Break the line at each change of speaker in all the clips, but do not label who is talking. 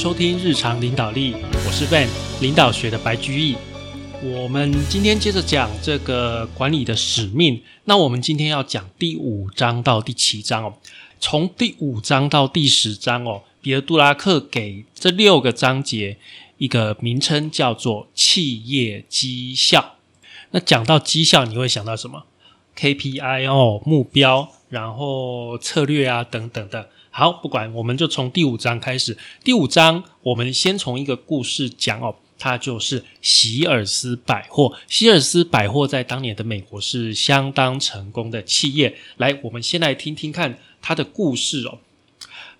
收听日常领导力，我是 Ben，领导学的白居易。我们今天接着讲这个管理的使命。那我们今天要讲第五章到第七章哦。从第五章到第十章哦，彼得·杜拉克给这六个章节一个名称，叫做企业绩效。那讲到绩效，你会想到什么？KPI 哦，目标，然后策略啊，等等的。好，不管，我们就从第五章开始。第五章，我们先从一个故事讲哦，它就是希尔斯百货。希尔斯百货在当年的美国是相当成功的企业。来，我们先来听听看它的故事哦。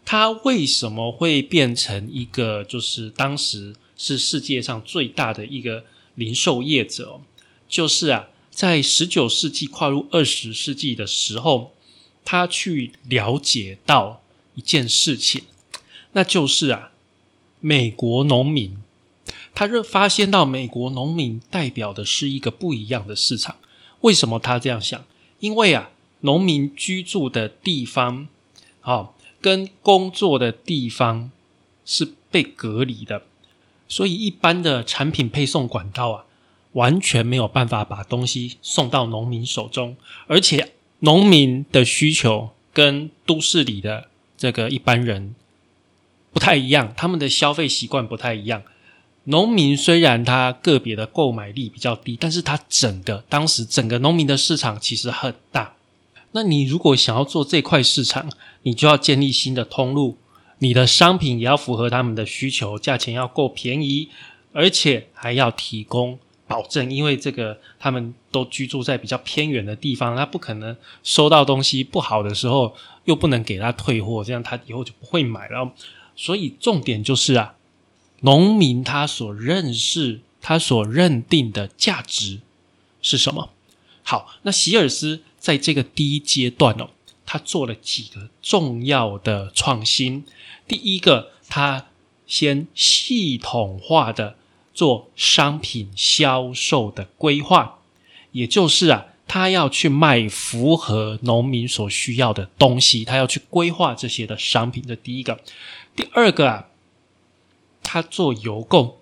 它为什么会变成一个，就是当时是世界上最大的一个零售业者？就是啊，在十九世纪跨入二十世纪的时候，他去了解到。一件事情，那就是啊，美国农民，他认发现到美国农民代表的是一个不一样的市场。为什么他这样想？因为啊，农民居住的地方，啊，跟工作的地方是被隔离的，所以一般的产品配送管道啊，完全没有办法把东西送到农民手中，而且农民的需求跟都市里的。这个一般人不太一样，他们的消费习惯不太一样。农民虽然他个别的购买力比较低，但是他整个当时整个农民的市场其实很大。那你如果想要做这块市场，你就要建立新的通路，你的商品也要符合他们的需求，价钱要够便宜，而且还要提供。保证，因为这个他们都居住在比较偏远的地方，他不可能收到东西不好的时候又不能给他退货，这样他以后就不会买了。所以重点就是啊，农民他所认识、他所认定的价值是什么？好，那席尔斯在这个第一阶段哦，他做了几个重要的创新。第一个，他先系统化的。做商品销售的规划，也就是啊，他要去卖符合农民所需要的东西，他要去规划这些的商品。这第一个，第二个啊，他做邮购，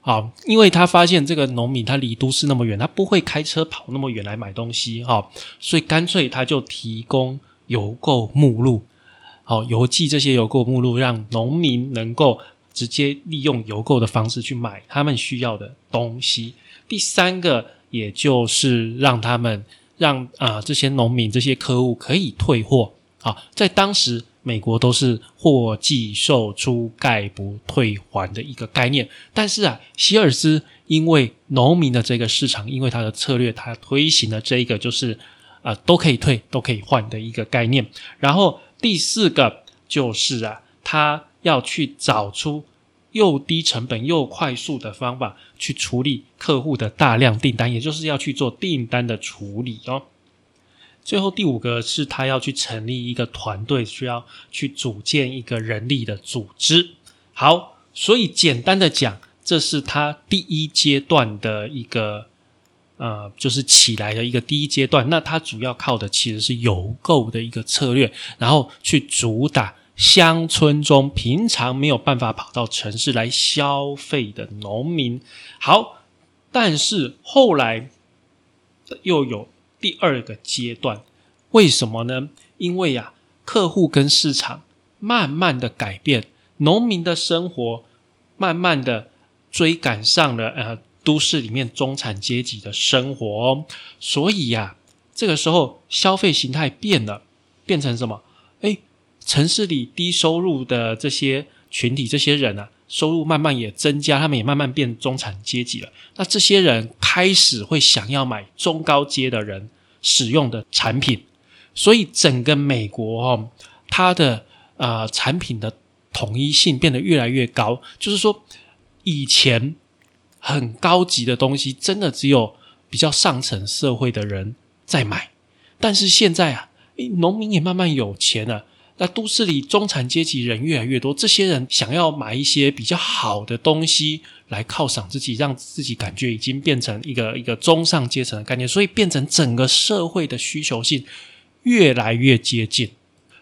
好，因为他发现这个农民他离都市那么远，他不会开车跑那么远来买东西，哈，所以干脆他就提供邮购目录，好，邮寄这些邮购目录，让农民能够。直接利用邮购的方式去买他们需要的东西。第三个，也就是让他们让啊这些农民、这些客户可以退货啊。在当时，美国都是货寄售出概不退还的一个概念。但是啊，希尔斯因为农民的这个市场，因为他的策略，他推行了这一个就是啊都可以退、都可以换的一个概念。然后第四个就是啊，他。要去找出又低成本又快速的方法去处理客户的大量订单，也就是要去做订单的处理哦。最后第五个是他要去成立一个团队，需要去组建一个人力的组织。好，所以简单的讲，这是他第一阶段的一个呃，就是起来的一个第一阶段。那他主要靠的其实是邮购的一个策略，然后去主打。乡村中平常没有办法跑到城市来消费的农民，好，但是后来又有第二个阶段，为什么呢？因为呀，客户跟市场慢慢的改变，农民的生活慢慢的追赶上了呃都市里面中产阶级的生活，所以呀，这个时候消费形态变了，变成什么？哎。城市里低收入的这些群体，这些人啊，收入慢慢也增加，他们也慢慢变中产阶级了。那这些人开始会想要买中高阶的人使用的产品，所以整个美国哦，它的呃产品的统一性变得越来越高。就是说，以前很高级的东西，真的只有比较上层社会的人在买，但是现在啊，农民也慢慢有钱了。那都市里中产阶级人越来越多，这些人想要买一些比较好的东西来犒赏自己，让自己感觉已经变成一个一个中上阶层的概念，所以变成整个社会的需求性越来越接近。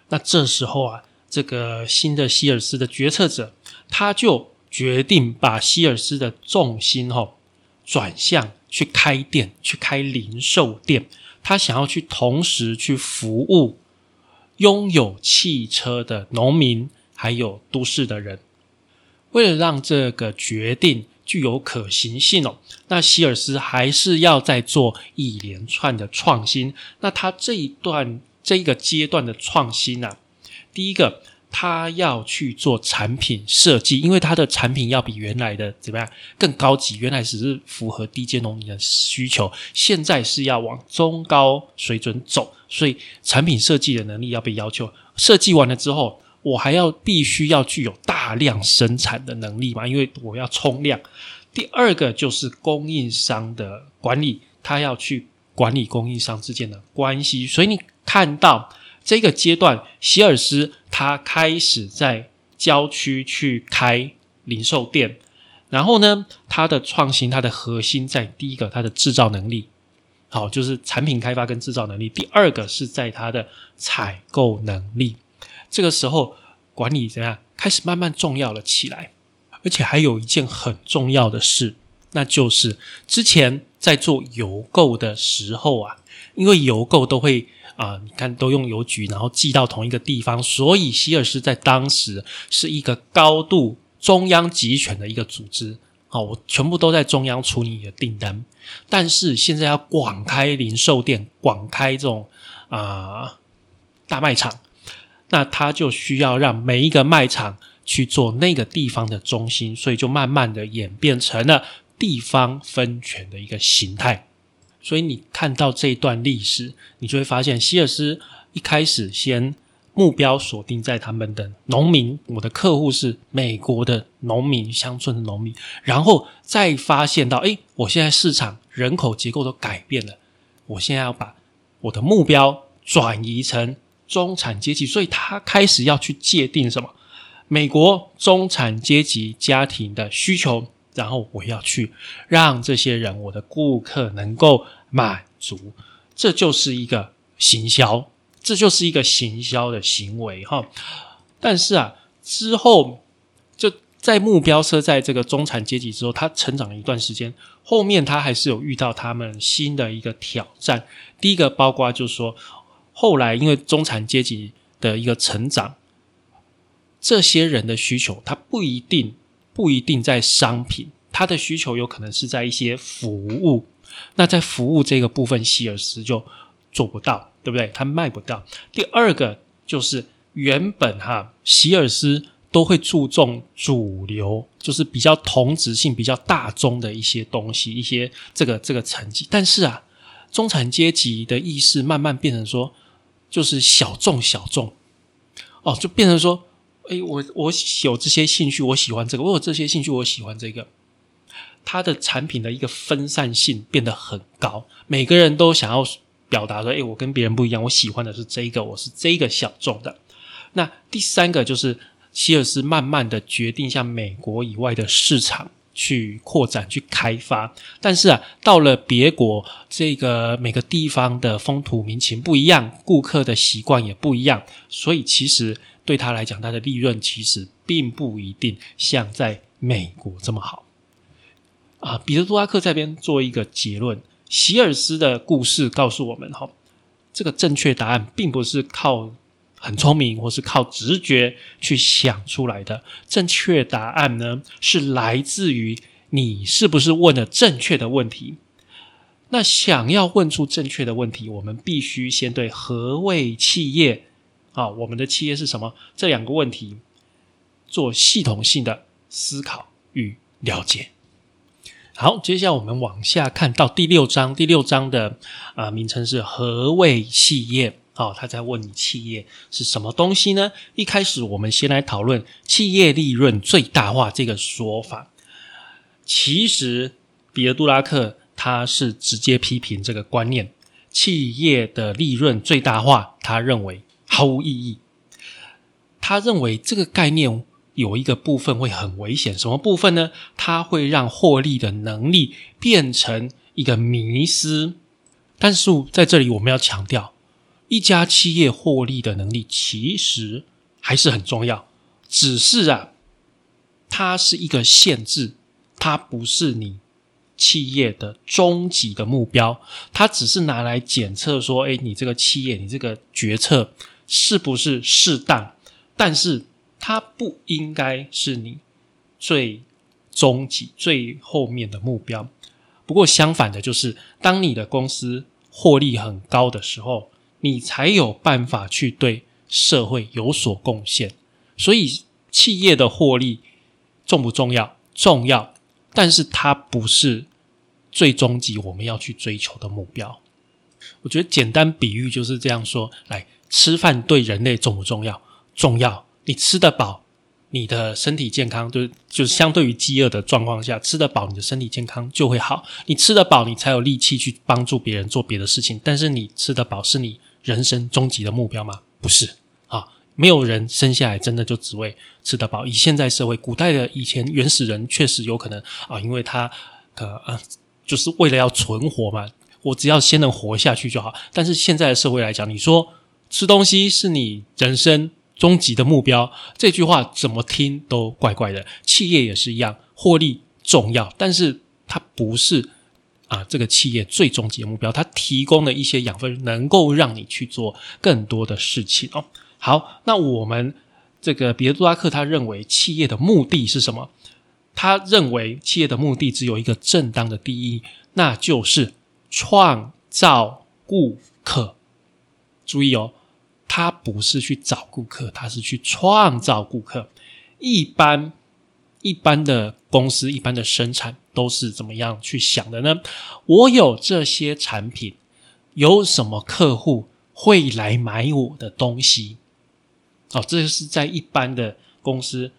那这时候啊，这个新的希尔斯的决策者，他就决定把希尔斯的重心哈转向去开店，去开零售店。他想要去同时去服务拥有汽车的农民，还有都市的人。为了让这个决定具有可行性哦，那希尔斯还是要再做一连串的创新。那他这一段这个阶段的创新呢，第一个。他要去做产品设计，因为他的产品要比原来的怎么样更高级？原来只是符合低阶农民的需求，现在是要往中高水准走，所以产品设计的能力要被要求。设计完了之后，我还要必须要具有大量生产的能力嘛？因为我要冲量。第二个就是供应商的管理，他要去管理供应商之间的关系，所以你看到。这个阶段，希尔斯他开始在郊区去开零售店，然后呢，他的创新，他的核心在第一个，他的制造能力，好，就是产品开发跟制造能力；第二个是在他的采购能力。这个时候，管理怎样开始慢慢重要了起来，而且还有一件很重要的事，那就是之前在做邮购的时候啊，因为邮购都会。啊，你看，都用邮局，然后寄到同一个地方，所以希尔斯在当时是一个高度中央集权的一个组织。好，我全部都在中央处理你的订单。但是现在要广开零售店，广开这种啊大卖场，那他就需要让每一个卖场去做那个地方的中心，所以就慢慢的演变成了地方分权的一个形态。所以你看到这一段历史，你就会发现，希尔斯一开始先目标锁定在他们的农民，我的客户是美国的农民，乡村的农民，然后再发现到，哎，我现在市场人口结构都改变了，我现在要把我的目标转移成中产阶级，所以他开始要去界定什么美国中产阶级家庭的需求。然后我要去让这些人，我的顾客能够满足，这就是一个行销，这就是一个行销的行为哈。但是啊，之后就在目标设在这个中产阶级之后，他成长了一段时间，后面他还是有遇到他们新的一个挑战。第一个包括就是说，后来因为中产阶级的一个成长，这些人的需求，他不一定。不一定在商品，他的需求有可能是在一些服务。那在服务这个部分，希尔斯就做不到，对不对？他卖不到。第二个就是原本哈，希尔斯都会注重主流，就是比较同质性、比较大宗的一些东西，一些这个这个成绩。但是啊，中产阶级的意识慢慢变成说，就是小众小众，哦，就变成说。哎，我我有这些兴趣，我喜欢这个；我有这些兴趣，我喜欢这个。它的产品的一个分散性变得很高，每个人都想要表达说：“哎，我跟别人不一样，我喜欢的是这个，我是这个小众的。”那第三个就是希尔斯慢慢的决定向美国以外的市场去扩展、去开发。但是啊，到了别国，这个每个地方的风土民情不一样，顾客的习惯也不一样，所以其实。对他来讲，他的利润其实并不一定像在美国这么好啊。彼得·杜拉克这边做一个结论：席尔斯的故事告诉我们，哈，这个正确答案并不是靠很聪明或是靠直觉去想出来的，正确答案呢是来自于你是不是问了正确的问题。那想要问出正确的问题，我们必须先对何谓企业。啊，我们的企业是什么？这两个问题做系统性的思考与了解。好，接下来我们往下看到第六章，第六章的啊名称是何谓企业？哦，他在问你企业是什么东西呢？一开始我们先来讨论企业利润最大化这个说法。其实，彼得·杜拉克他是直接批评这个观念，企业的利润最大化，他认为。毫无意义。他认为这个概念有一个部分会很危险，什么部分呢？它会让获利的能力变成一个迷失。但是在这里我们要强调，一家企业获利的能力其实还是很重要，只是啊，它是一个限制，它不是你企业的终极的目标，它只是拿来检测说，哎，你这个企业，你这个决策是不是适当，但是它不应该是你最终极、最后面的目标。不过相反的，就是当你的公司获利很高的时候，你才有办法去对社会有所贡献。所以，企业的获利重不重要？重要，但是它不是最终极我们要去追求的目标。我觉得简单比喻就是这样说：来吃饭对人类重不重要？重要。你吃得饱，你的身体健康就就是相对于饥饿的状况下，吃得饱，你的身体健康就会好。你吃得饱，你才有力气去帮助别人做别的事情。但是你吃得饱是你人生终极的目标吗？不是啊。没有人生下来真的就只为吃得饱。以现在社会，古代的以前原始人确实有可能啊，因为他呃呃，就是为了要存活嘛，我只要先能活下去就好。但是现在的社会来讲，你说吃东西是你人生终极的目标，这句话怎么听都怪怪的。企业也是一样，获利重要，但是它不是啊这个企业最终极的目标。它提供的一些养分，能够让你去做更多的事情哦。好，那我们这个彼得·杜拉克他认为企业的目的是什么？他认为企业的目的只有一个正当的第一，那就是创造顾客。注意哦，他不是去找顾客，他是去创造顾客。一般一般的公司、一般的生产都是怎么样去想的呢？我有这些产品，有什么客户会来买我的东西？哦，这是在一般的公司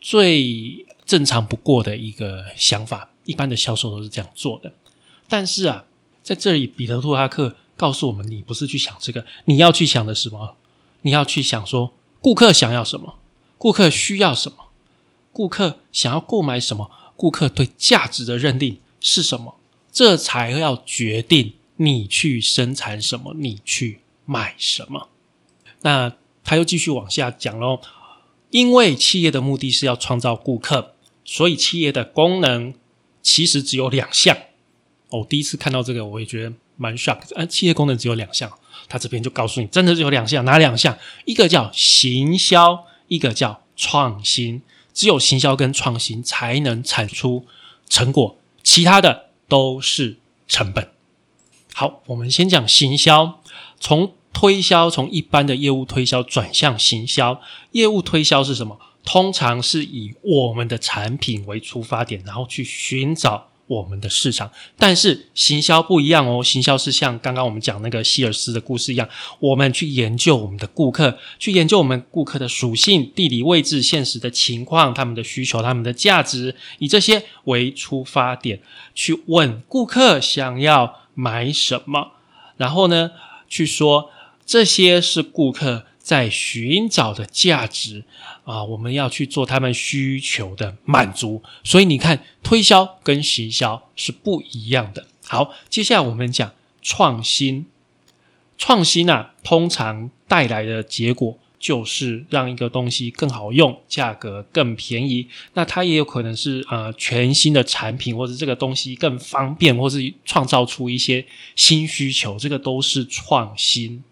最正常不过的一个想法，一般的销售都是这样做的。但是啊，在这里，彼得·托拉克告诉我们，你不是去想这个，你要去想的是什么？你要去想说，顾客想要什么？顾客需要什么？顾客想要购买什么？顾客对价值的认定是什么？这才要决定你去生产什么，你去买什么。那。他又继续往下讲喽，因为企业的目的是要创造顾客，所以企业的功能其实只有两项。哦，第一次看到这个，我也觉得蛮 shock。啊，企业功能只有两项，他这边就告诉你，真的只有两项，哪两项？一个叫行销，一个叫创新。只有行销跟创新才能产出成果，其他的都是成本。好，我们先讲行销，从。推销从一般的业务推销转向行销，业务推销是什么？通常是以我们的产品为出发点，然后去寻找我们的市场。但是行销不一样哦，行销是像刚刚我们讲那个希尔斯的故事一样，我们去研究我们的顾客，去研究我们顾客的属性、地理位置、现实的情况、他们的需求、他们的价值，以这些为出发点，去问顾客想要买什么，然后呢，去说。这些是顾客在寻找的价值啊，我们要去做他们需求的满足。所以你看，推销跟行销是不一样的。好，接下来我们讲创新。创新啊，通常带来的结果就是让一个东西更好用，价格更便宜。那它也有可能是呃全新的产品，或者这个东西更方便，或是创造出一些新需求，这个都是创新。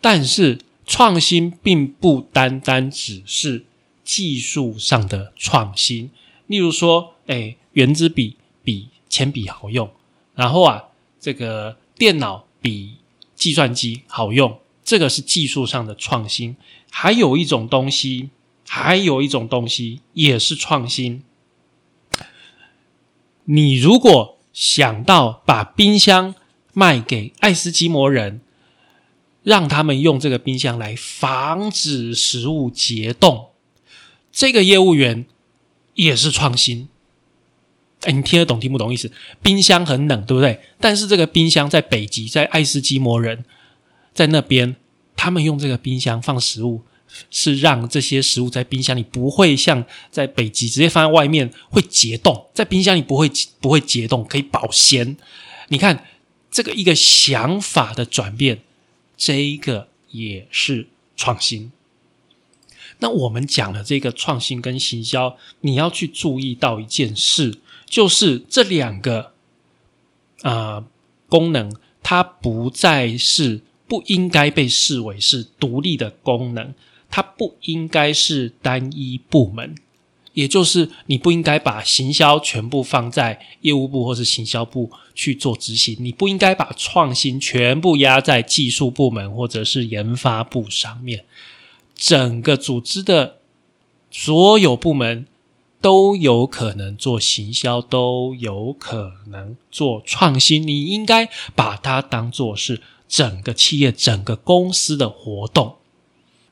但是创新并不单单只是技术上的创新，例如说，哎，圆珠笔比铅笔好用，然后啊，这个电脑比计算机好用，这个是技术上的创新。还有一种东西，还有一种东西也是创新。你如果想到把冰箱卖给爱斯基摩人。让他们用这个冰箱来防止食物结冻，这个业务员也是创新。哎，你听得懂听不懂意思？冰箱很冷，对不对？但是这个冰箱在北极，在爱斯基摩人在那边，他们用这个冰箱放食物，是让这些食物在冰箱里不会像在北极直接放在外面会结冻，在冰箱里不会不会结冻，可以保鲜。你看这个一个想法的转变。这一个也是创新。那我们讲的这个创新跟行销，你要去注意到一件事，就是这两个啊功能，它不再是不应该被视为是独立的功能，它不应该是单一部门。也就是你不应该把行销全部放在业务部或是行销部去做执行，你不应该把创新全部压在技术部门或者是研发部上面。整个组织的所有部门都有可能做行销，都有可能做创新。你应该把它当做是整个企业、整个公司的活动。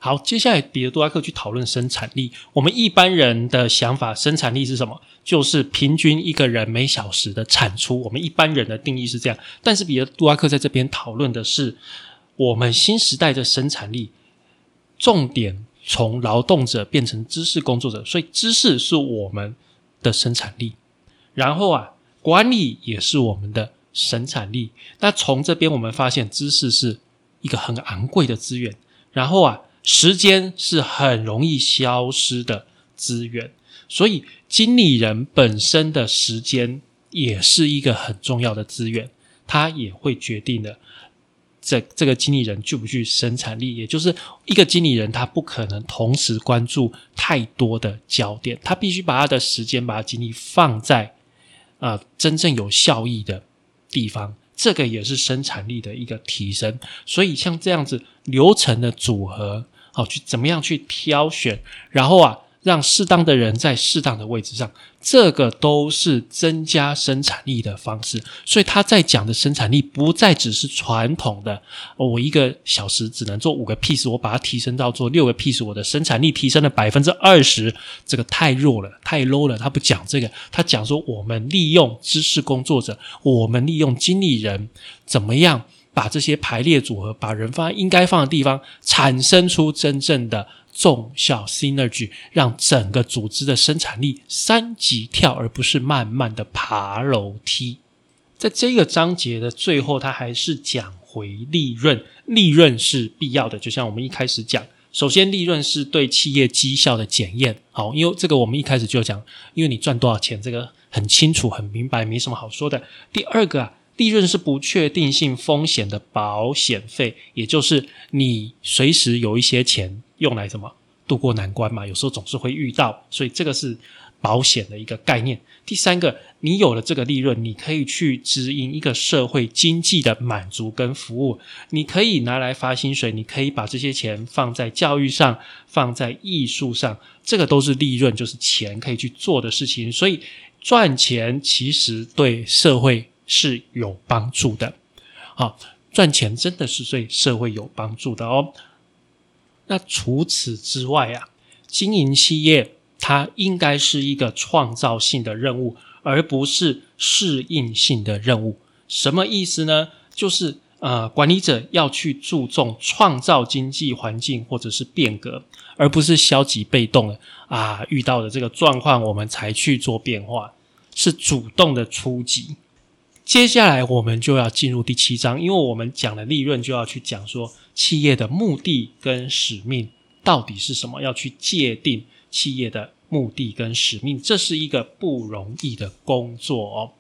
好，接下来彼得·杜拉克去讨论生产力。我们一般人的想法，生产力是什么？就是平均一个人每小时的产出。我们一般人的定义是这样。但是彼得·杜拉克在这边讨论的是，我们新时代的生产力重点从劳动者变成知识工作者，所以知识是我们的生产力。然后啊，管理也是我们的生产力。那从这边我们发现，知识是一个很昂贵的资源。然后啊。时间是很容易消失的资源，所以经理人本身的时间也是一个很重要的资源，它也会决定了这这个经理人具不具生产力。也就是一个经理人，他不可能同时关注太多的焦点，他必须把他的时间、把精力放在啊真正有效益的地方。这个也是生产力的一个提升。所以像这样子流程的组合。好，去怎么样去挑选，然后啊，让适当的人在适当的位置上，这个都是增加生产力的方式。所以他在讲的生产力，不再只是传统的，我一个小时只能做五个 piece，我把它提升到做六个 piece，我的生产力提升了百分之二十，这个太弱了，太 low 了。他不讲这个，他讲说我们利用知识工作者，我们利用经理人怎么样？把这些排列组合，把人放在应该放的地方，产生出真正的重效 synergy，让整个组织的生产力三级跳，而不是慢慢的爬楼梯。在这个章节的最后，他还是讲回利润，利润是必要的。就像我们一开始讲，首先利润是对企业绩效的检验。好，因为这个我们一开始就讲，因为你赚多少钱，这个很清楚、很明白，没什么好说的。第二个啊。利润是不确定性风险的保险费，也就是你随时有一些钱用来什么渡过难关嘛？有时候总是会遇到，所以这个是保险的一个概念。第三个，你有了这个利润，你可以去指引一个社会经济的满足跟服务，你可以拿来发薪水，你可以把这些钱放在教育上，放在艺术上，这个都是利润，就是钱可以去做的事情。所以赚钱其实对社会。是有帮助的，好赚钱真的是对社会有帮助的哦。那除此之外啊，经营企业它应该是一个创造性的任务，而不是适应性的任务。什么意思呢？就是呃，管理者要去注重创造经济环境或者是变革，而不是消极被动的啊。遇到的这个状况，我们才去做变化，是主动的出击。接下来我们就要进入第七章，因为我们讲了利润，就要去讲说企业的目的跟使命到底是什么，要去界定企业的目的跟使命，这是一个不容易的工作哦。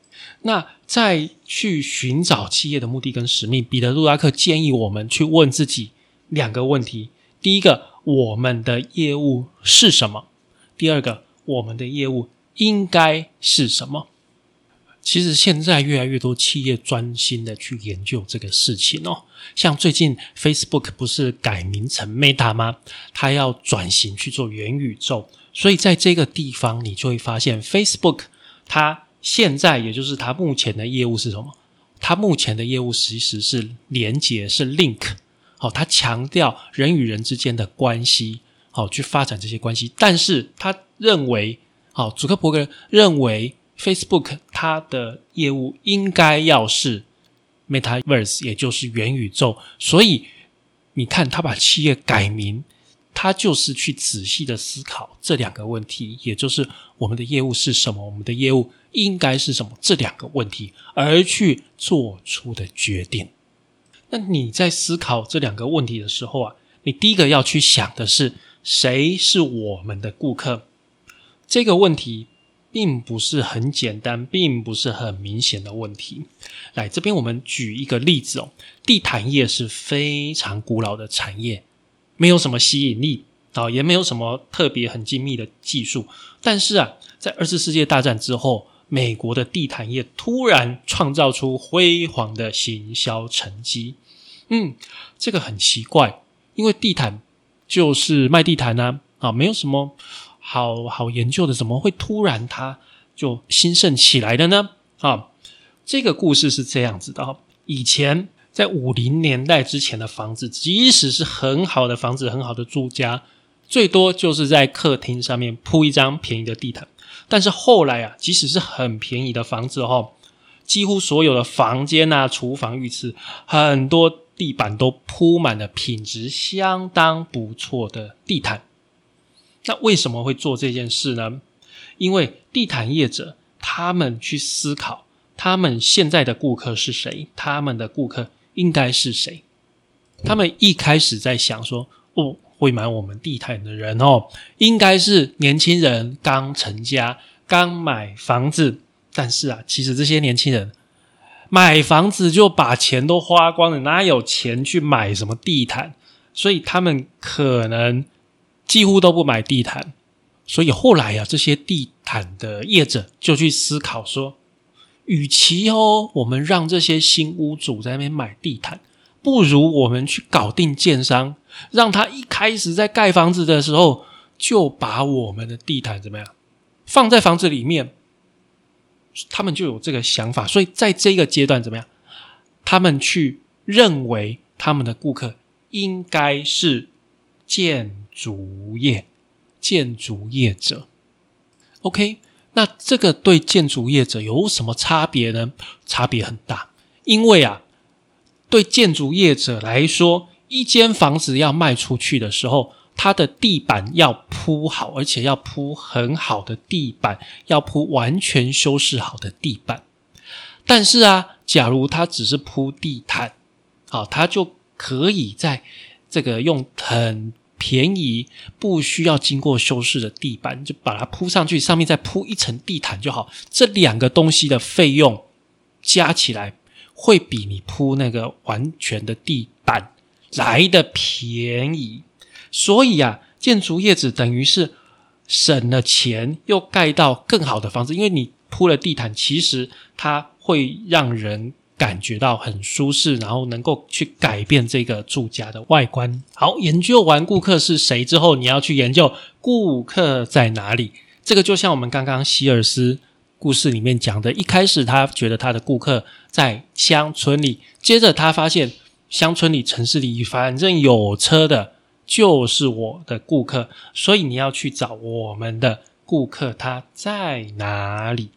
那在去寻找企业的目的跟使命，彼得·杜拉克建议我们去问自己两个问题：第一个，我们的业务是什么？第二个，我们的业务应该是什么？其实现在越来越多企业专心的去研究这个事情哦，像最近 Facebook 不是改名成 Meta 吗？它要转型去做元宇宙，所以在这个地方你就会发现 Facebook 它现在也就是它目前的业务是什么？它目前的业务其实是连接是 Link，好，它强调人与人之间的关系，好去发展这些关系，但是他认为，好，祖克伯格认为。Facebook 它的业务应该要是 Metaverse，也就是元宇宙。所以你看，他把企业改名，他就是去仔细的思考这两个问题，也就是我们的业务是什么，我们的业务应该是什么这两个问题，而去做出的决定。那你在思考这两个问题的时候啊，你第一个要去想的是，谁是我们的顾客？这个问题并不是很简单，并不是很明显的问题。来，这边我们举一个例子哦，地毯业是非常古老的产业，没有什么吸引力啊，也没有什么特别很精密的技术。但是啊，在二次世界大战之后，美国的地毯业突然创造出辉煌的行销成绩。嗯，这个很奇怪，因为地毯就是卖地毯呢，啊，没有什么好好研究的，怎么会突然它就兴盛起来的呢？啊，这个故事是这样子的哈，以前在五零年代之前的房子，即使是很好的房子、很好的住家，最多就是在客厅上面铺一张便宜的地毯。但是后来啊，即使是很便宜的房子哈，几乎所有的房间啊、厨房、浴室，很多地板都铺满了品质相当不错的地毯。那为什么会做这件事呢？因为地毯业者他们去思考，他们现在的顾客是谁，他们的顾客应该是谁。他们一开始在想说，哦。会买我们地毯的人哦，应该是年轻人刚成家、刚买房子。但是啊，其实这些年轻人买房子就把钱都花光了，哪有钱去买什么地毯？所以他们可能几乎都不买地毯。所以后来呀，这些地毯的业者就去思考说，与其哦，我们让这些新屋主在那边买地毯。不如我们去搞定建商，让他一开始在盖房子的时候就把我们的地毯怎么样放在房子里面，他们就有这个想法。所以在这个阶段怎么样，他们去认为他们的顾客应该是建竹业、建筑业者。OK，那这个对建筑业者有什么差别呢？差别很大，因为啊。对建筑业者来说，一间房子要卖出去的时候，它的地板要铺好，而且要铺很好的地板，要铺完全修饰好的地板。但是啊，假如他只是铺地毯，好，他就可以在这个用很便宜、不需要经过修饰的地板，就把它铺上去，上面再铺一层地毯就好。这两个东西的费用加起来。会比你铺那个完全的地板来的便宜，所以啊，建筑业子等于是省了钱，又盖到更好的房子。因为你铺了地毯，其实它会让人感觉到很舒适，然后能够去改变这个住家的外观。好，研究完顾客是谁之后，你要去研究顾客在哪里。这个就像我们刚刚希尔斯。故事里面讲的，一开始他觉得他的顾客在乡村里，接着他发现乡村里、城市里，反正有车的就是我的顾客，所以你要去找我们的顾客他在哪里。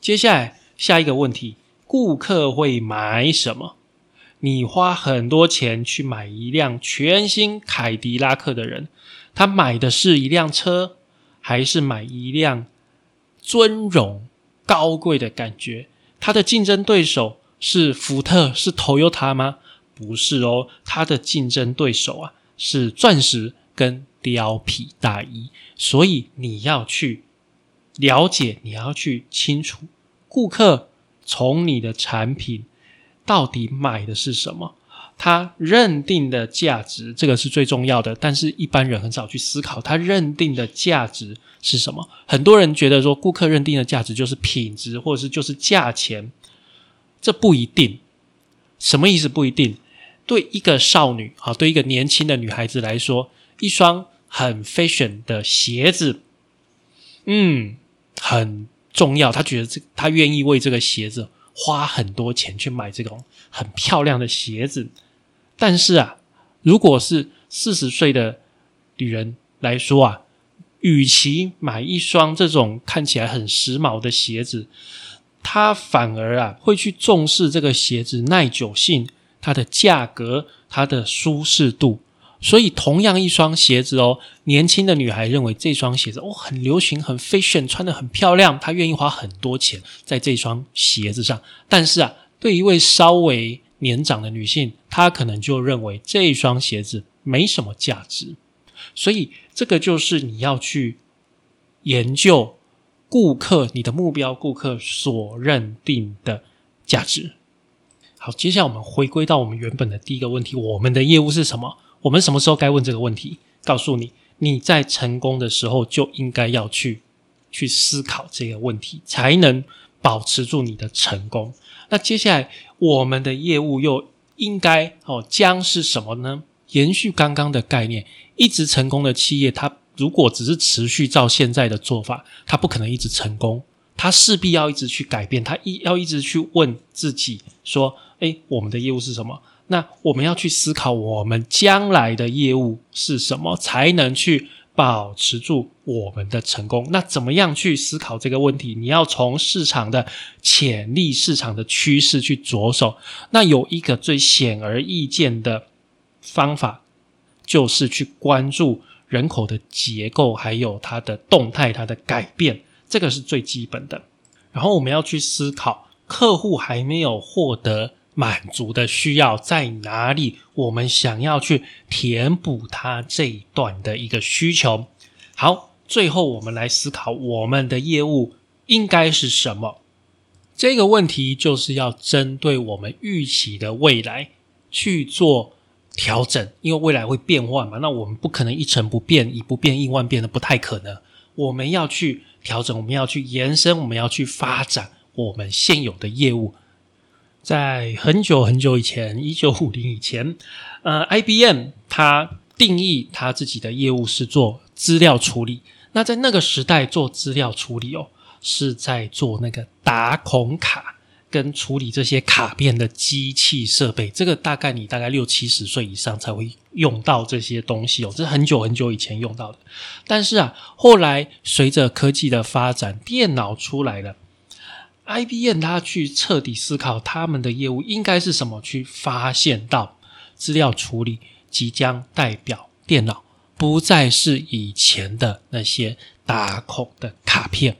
接下来下一个问题，顾客会买什么？你花很多钱去买一辆全新凯迪拉克的人，他买的是一辆车，还是买一辆尊荣？高贵的感觉，他的竞争对手是福特，是 Toyota 吗？不是哦，他的竞争对手啊是钻石跟貂皮大衣。所以你要去了解，你要去清楚，顾客从你的产品到底买的是什么。他认定的价值，这个是最重要的。但是一般人很少去思考，他认定的价值是什么。很多人觉得说，顾客认定的价值就是品质，或者是就是价钱。这不一定。什么意思？不一定。对一个少女啊，对一个年轻的女孩子来说，一双很 fashion 的鞋子，嗯，很重要。他觉得这，他愿意为这个鞋子花很多钱去买这种很漂亮的鞋子。但是啊，如果是四十岁的女人来说啊，与其买一双这种看起来很时髦的鞋子，她反而啊会去重视这个鞋子耐久性、它的价格、它的舒适度。所以，同样一双鞋子哦，年轻的女孩认为这双鞋子哦很流行、很 fashion，穿的很漂亮，她愿意花很多钱在这双鞋子上。但是啊，对一位稍微年长的女性，她可能就认为这双鞋子没什么价值，所以这个就是你要去研究顾客，你的目标顾客所认定的价值。好，接下来我们回归到我们原本的第一个问题：我们的业务是什么？我们什么时候该问这个问题？告诉你，你在成功的时候就应该要去去思考这个问题，才能保持住你的成功。那接下来我们的业务又应该哦将是什么呢？延续刚刚的概念，一直成功的企业，它如果只是持续照现在的做法，它不可能一直成功。它势必要一直去改变，它一要一直去问自己说：“诶，我们的业务是什么？”那我们要去思考，我们将来的业务是什么，才能去保持住我们的成功？那怎么样去思考这个问题？你要从市场的潜力、市场的趋势去着手。那有一个最显而易见的方法，就是去关注人口的结构，还有它的动态、它的改变，这个是最基本的。然后我们要去思考，客户还没有获得。满足的需要在哪里？我们想要去填补它这一段的一个需求。好，最后我们来思考我们的业务应该是什么？这个问题就是要针对我们预期的未来去做调整，因为未来会变换嘛。那我们不可能一成不变，以不变应万变的不太可能。我们要去调整，我们要去延伸，我们要去发展我们现有的业务。在很久很久以前，一九五零以前，呃，IBM 它定义它自己的业务是做资料处理。那在那个时代做资料处理哦，是在做那个打孔卡跟处理这些卡片的机器设备。这个大概你大概六七十岁以上才会用到这些东西哦，这是很久很久以前用到的。但是啊，后来随着科技的发展，电脑出来了。IBM 它去彻底思考他们的业务应该是什么，去发现到资料处理即将代表电脑不再是以前的那些打孔的卡片，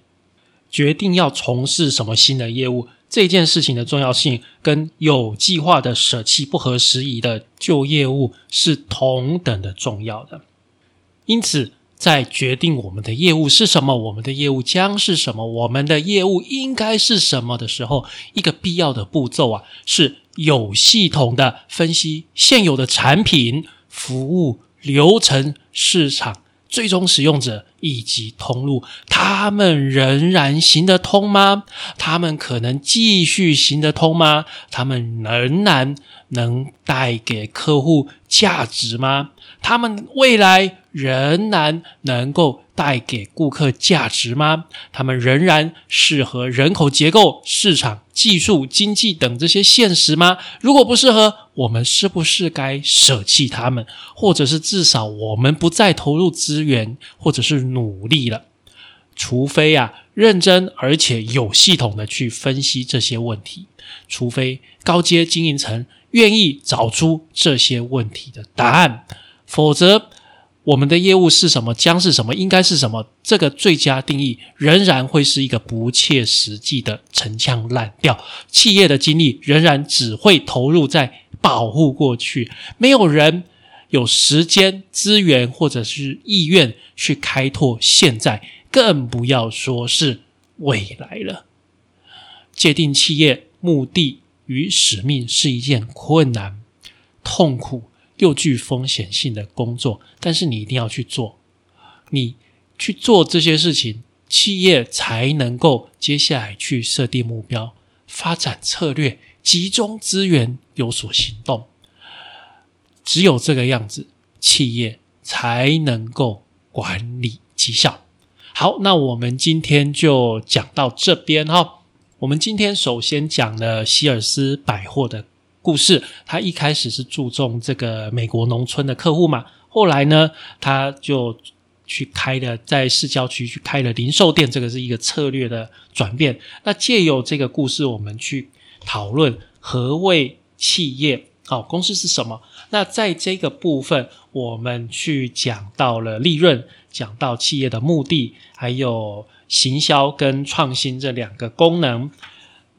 决定要从事什么新的业务，这件事情的重要性跟有计划的舍弃不合时宜的旧业务是同等的重要的，因此。在决定我们的业务是什么，我们的业务将是什么，我们的业务应该是什么的时候，一个必要的步骤啊，是有系统的分析现有的产品、服务、流程、市场、最终使用者以及通路，他们仍然行得通吗？他们可能继续行得通吗？他们仍然能带给客户价值吗？他们未来？仍然能够带给顾客价值吗？他们仍然适合人口结构、市场、技术、经济等这些现实吗？如果不适合，我们是不是该舍弃他们，或者是至少我们不再投入资源或者是努力了？除非啊，认真而且有系统的去分析这些问题，除非高阶经营层愿意找出这些问题的答案，否则。我们的业务是什么？将是什么？应该是什么？这个最佳定义仍然会是一个不切实际的陈腔滥调。企业的精力仍然只会投入在保护过去，没有人有时间、资源或者是意愿去开拓现在，更不要说是未来了。界定企业目的与使命是一件困难、痛苦。又具风险性的工作，但是你一定要去做。你去做这些事情，企业才能够接下来去设定目标、发展策略、集中资源、有所行动。只有这个样子，企业才能够管理绩效。好，那我们今天就讲到这边哈。我们今天首先讲了希尔斯百货的。故事，他一开始是注重这个美国农村的客户嘛，后来呢，他就去开了在市郊区去开了零售店，这个是一个策略的转变。那借由这个故事，我们去讨论何谓企业，好，公司是什么？那在这个部分，我们去讲到了利润，讲到企业的目的，还有行销跟创新这两个功能。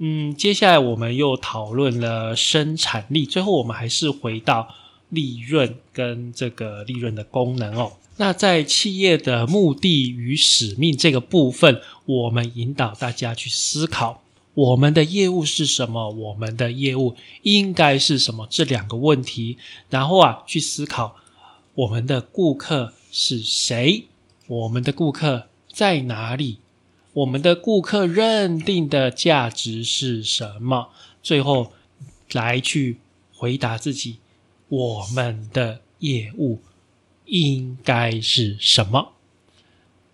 嗯，接下来我们又讨论了生产力，最后我们还是回到利润跟这个利润的功能哦。那在企业的目的与使命这个部分，我们引导大家去思考。我们的业务是什么？我们的业务应该是什么？这两个问题，然后啊，去思考我们的顾客是谁？我们的顾客在哪里？我们的顾客认定的价值是什么？最后来去回答自己：我们的业务应该是什么？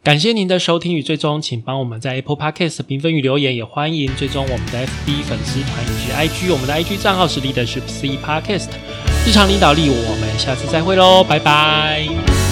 感谢您的收听与追踪，请帮我们在 Apple Podcast 评分与留言，也欢迎追踪我们的 FB 粉丝团以及 IG，我们的 IG 账号是 Leadership C Podcast，日常领导力，我们下次再会喽，拜拜。